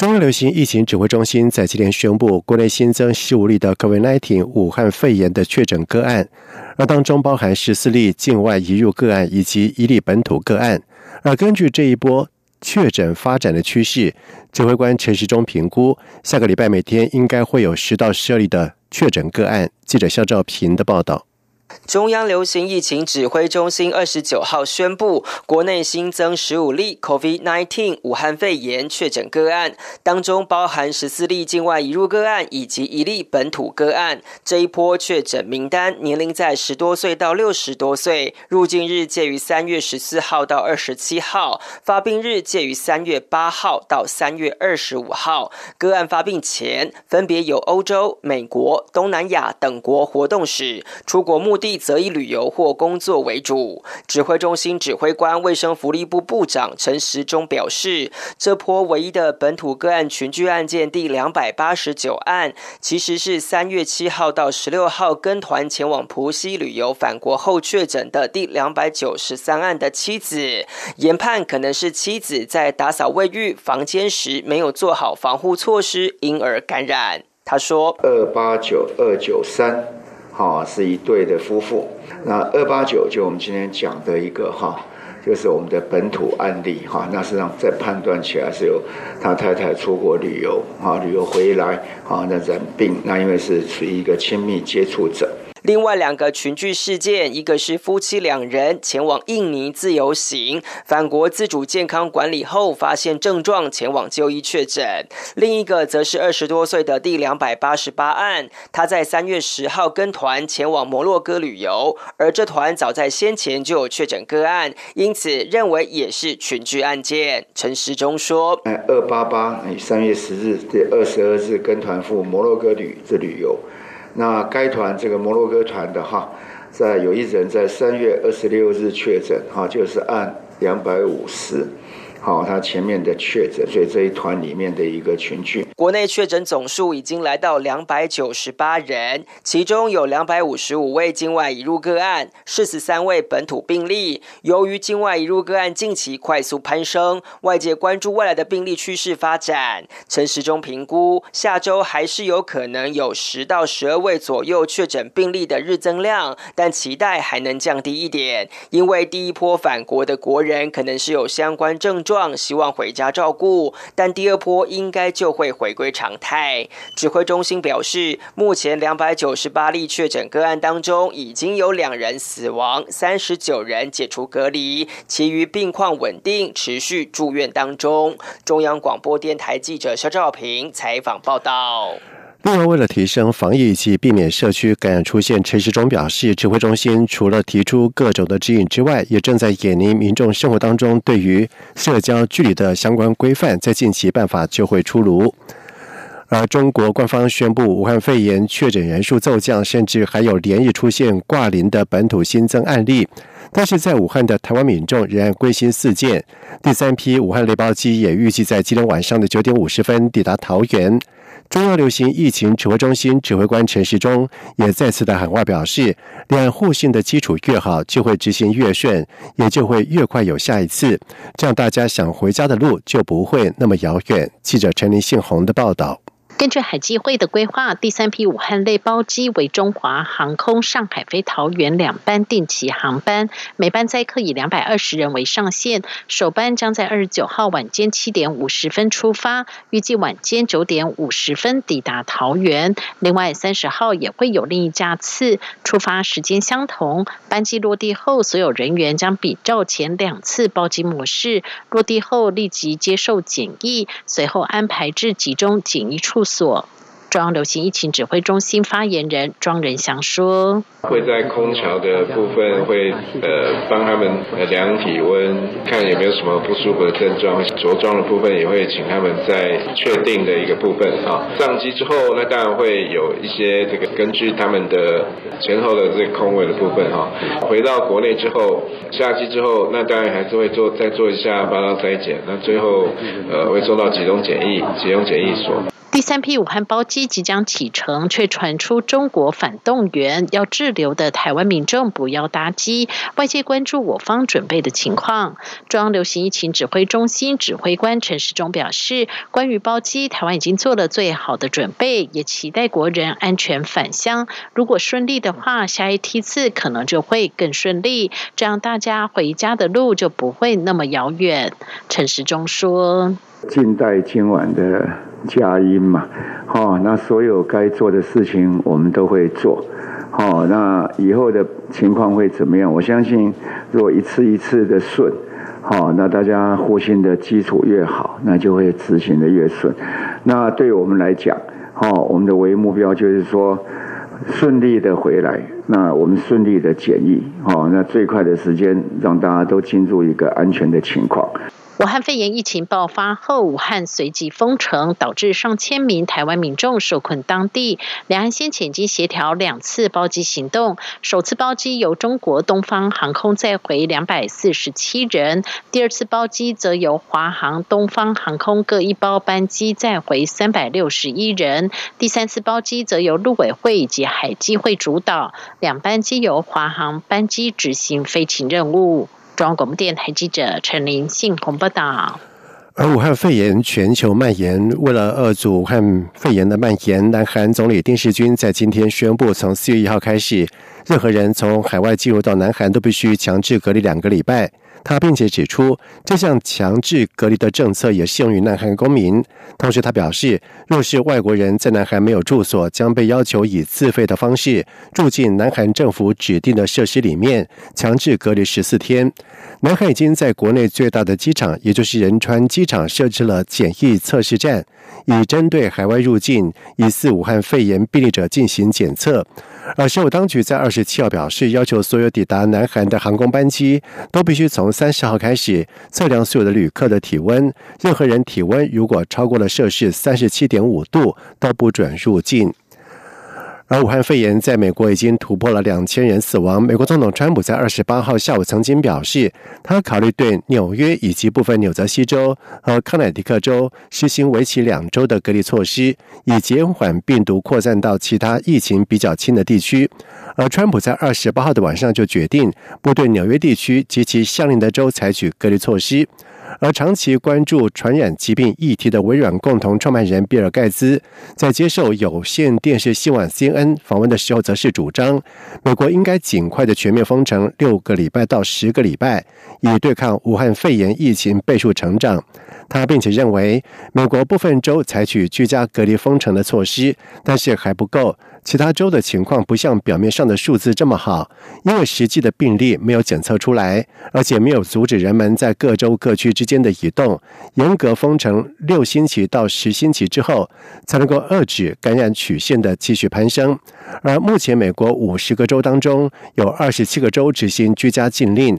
中央流行疫情指挥中心在今天宣布，国内新增十五例的 COVID-19 武汉肺炎的确诊个案，而当中包含十四例境外移入个案以及一例本土个案。而根据这一波确诊发展的趋势，指挥官陈时中评估，下个礼拜每天应该会有十到十二例的确诊个案。记者肖兆平的报道。中央流行疫情指挥中心二十九号宣布，国内新增十五例 COVID-19 武汉肺炎确诊个案，当中包含十四例境外移入个案以及一例本土个案。这一波确诊名单年龄在十多岁到六十多岁，入境日介于三月十四号到二十七号，发病日介于三月八号到三月二十五号。个案发病前分别有欧洲、美国、东南亚等国活动史，出国目。地则以旅游或工作为主。指挥中心指挥官、卫生福利部部长陈时中表示，这波唯一的本土个案群聚案件第两百八十九案，其实是三月七号到十六号跟团前往浦西旅游返国后确诊的第两百九十三案的妻子。研判可能是妻子在打扫卫浴房间时没有做好防护措施，因而感染。他说：二八九二九三。哈，是一对的夫妇。那二八九就我们今天讲的一个哈，就是我们的本土案例哈。那实际上在判断起来是有他太太出国旅游哈，旅游回来啊，那染病，那因为是属于一个亲密接触者。另外两个群聚事件，一个是夫妻两人前往印尼自由行，返国自主健康管理后发现症状，前往就医确诊；另一个则是二十多岁的第两百八十八案，他在三月十号跟团前往摩洛哥旅游，而这团早在先前就有确诊个案，因此认为也是群聚案件。陈时中说：“二八八，三月十日第二十二日跟团赴摩洛哥旅这旅游。”那该团这个摩洛哥团的哈，在有一人在三月二十六日确诊哈，就是按两百五十。好，他前面的确诊，所以这一团里面的一个群聚，国内确诊总数已经来到两百九十八人，其中有两百五十五位境外移入个案，四十三位本土病例。由于境外移入个案近期快速攀升，外界关注未来的病例趋势发展。陈时中评估，下周还是有可能有十到十二位左右确诊病例的日增量，但期待还能降低一点，因为第一波返国的国人可能是有相关症。状希望回家照顾，但第二波应该就会回归常态。指挥中心表示，目前两百九十八例确诊个案当中，已经有两人死亡，三十九人解除隔离，其余病况稳定，持续住院当中。中央广播电台记者肖兆平采访报道。另外，为了提升防疫以及避免社区感染出现，陈时中表示，指挥中心除了提出各种的指引之外，也正在研拟民众生活当中对于社交距离的相关规范，在近期办法就会出炉。而中国官方宣布，武汉肺炎确诊人数骤降，甚至还有连日出现挂零的本土新增案例，但是在武汉的台湾民众仍然归心似箭。第三批武汉雷暴机也预计在今天晚上的九点五十分抵达桃园。中央流行疫情指挥中心指挥官陈时中也再次的喊话表示，两岸互信的基础越好，就会执行越顺，也就会越快有下一次，这样大家想回家的路就不会那么遥远。记者陈林信宏的报道。根据海基会的规划，第三批武汉类包机为中华航空上海飞桃园两班定期航班，每班载客以两百二十人为上限。首班将在二十九号晚间七点五十分出发，预计晚间九点五十分抵达桃园。另外，三十号也会有另一架次，出发时间相同。班机落地后，所有人员将比照前两次包机模式，落地后立即接受检疫，随后安排至集中检疫处。所中央流行疫情指挥中心发言人庄仁祥说：“会在空调的部分会呃帮他们量体温，看有没有什么不舒服的症状。着装的部分也会请他们在确定的一个部分啊。上机之后，那当然会有一些这个根据他们的前后的这个空位的部分哈。回到国内之后，下机之后，那当然还是会做再做一下八道筛检，那最后呃会送到集中检疫集中检疫所。”第三批武汉包机即将启程，却传出中国反动员要滞留的台湾民众不要搭机，外界关注我方准备的情况。中央流行疫情指挥中心指挥官陈时中表示，关于包机，台湾已经做了最好的准备，也期待国人安全返乡。如果顺利的话，下一梯次可能就会更顺利，这样大家回家的路就不会那么遥远。陈时中说：“静待今晚的。”佳音嘛，好，那所有该做的事情我们都会做，好，那以后的情况会怎么样？我相信，如果一次一次的顺，好，那大家呼吸的基础越好，那就会执行的越顺。那对我们来讲，好，我们的唯一目标就是说，顺利的回来，那我们顺利的检疫，好，那最快的时间让大家都进入一个安全的情况。武汉肺炎疫情爆发后，武汉随即封城，导致上千名台湾民众受困当地。两岸先前已经协调两次包机行动，首次包机由中国东方航空载回两百四十七人，第二次包机则由华航、东方航空各一包班机载回三百六十一人，第三次包机则由陆委会以及海基会主导，两班机由华航班机执行飞行任务。中央广电台记者陈林信洪报道。而武汉肺炎全球蔓延，为了遏阻武汉肺炎的蔓延，南韩总理丁世军在今天宣布，从四月一号开始，任何人从海外进入到南韩都必须强制隔离两个礼拜。他并且指出，这项强制隔离的政策也适用于南韩公民。同时，他表示，若是外国人在南韩没有住所，将被要求以自费的方式住进南韩政府指定的设施里面，强制隔离十四天。南韩已经在国内最大的机场，也就是仁川机场，设置了检疫测试站，以针对海外入境疑似武汉肺炎病例者进行检测。而首尔当局在二十七号表示，要求所有抵达南韩的航空班机都必须从三十号开始测量所有的旅客的体温，任何人体温如果超过了摄氏三十七点五度，都不准入境。而武汉肺炎在美国已经突破了两千人死亡。美国总统川普在二十八号下午曾经表示，他考虑对纽约以及部分纽泽西州和康乃狄克州实行为期两周的隔离措施，以减缓病毒扩散到其他疫情比较轻的地区。而川普在二十八号的晚上就决定不对纽约地区及其相邻的州采取隔离措施。而长期关注传染疾病议题的微软共同创办人比尔·盖茨，在接受有线电视新闻 CNN 访问的时候，则是主张美国应该尽快的全面封城六个礼拜到十个礼拜，以对抗武汉肺炎疫情倍数成长。他并且认为，美国部分州采取居家隔离封城的措施，但是还不够。其他州的情况不像表面上的数字这么好，因为实际的病例没有检测出来，而且没有阻止人们在各州各区之间的移动。严格封城六星期到十星期之后，才能够遏制感染曲线的继续攀升。而目前美国五十个州当中，有二十七个州执行居家禁令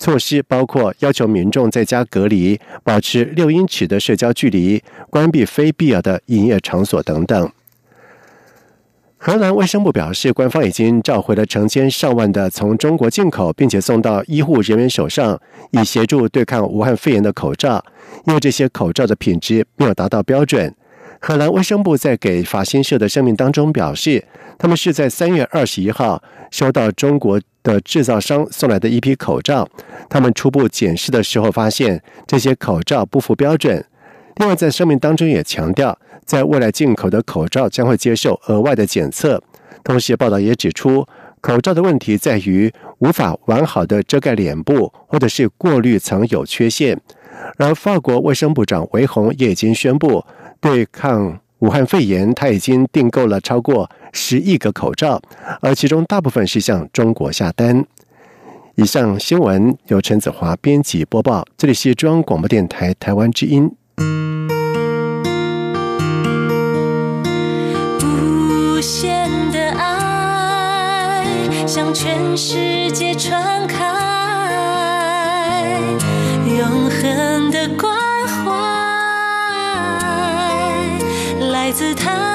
措施，包括要求民众在家隔离、保持六英尺的社交距离、关闭非必要的营业场所等等。荷兰卫生部表示，官方已经召回了成千上万的从中国进口并且送到医护人员手上，以协助对抗武汉肺炎的口罩，因为这些口罩的品质没有达到标准。荷兰卫生部在给法新社的声明当中表示，他们是在三月二十一号收到中国的制造商送来的一批口罩，他们初步检视的时候发现这些口罩不符标准。另外，在声明当中也强调。在未来进口的口罩将会接受额外的检测。同时，报道也指出，口罩的问题在于无法完好的遮盖脸部，或者是过滤层有缺陷。而法国卫生部长维宏也已经宣布，对抗武汉肺炎，他已经订购了超过十亿个口罩，而其中大部分是向中国下单。以上新闻由陈子华编辑播报，这里是中央广播电台台湾之音。无限的爱向全世界传开，永恒的光来自他。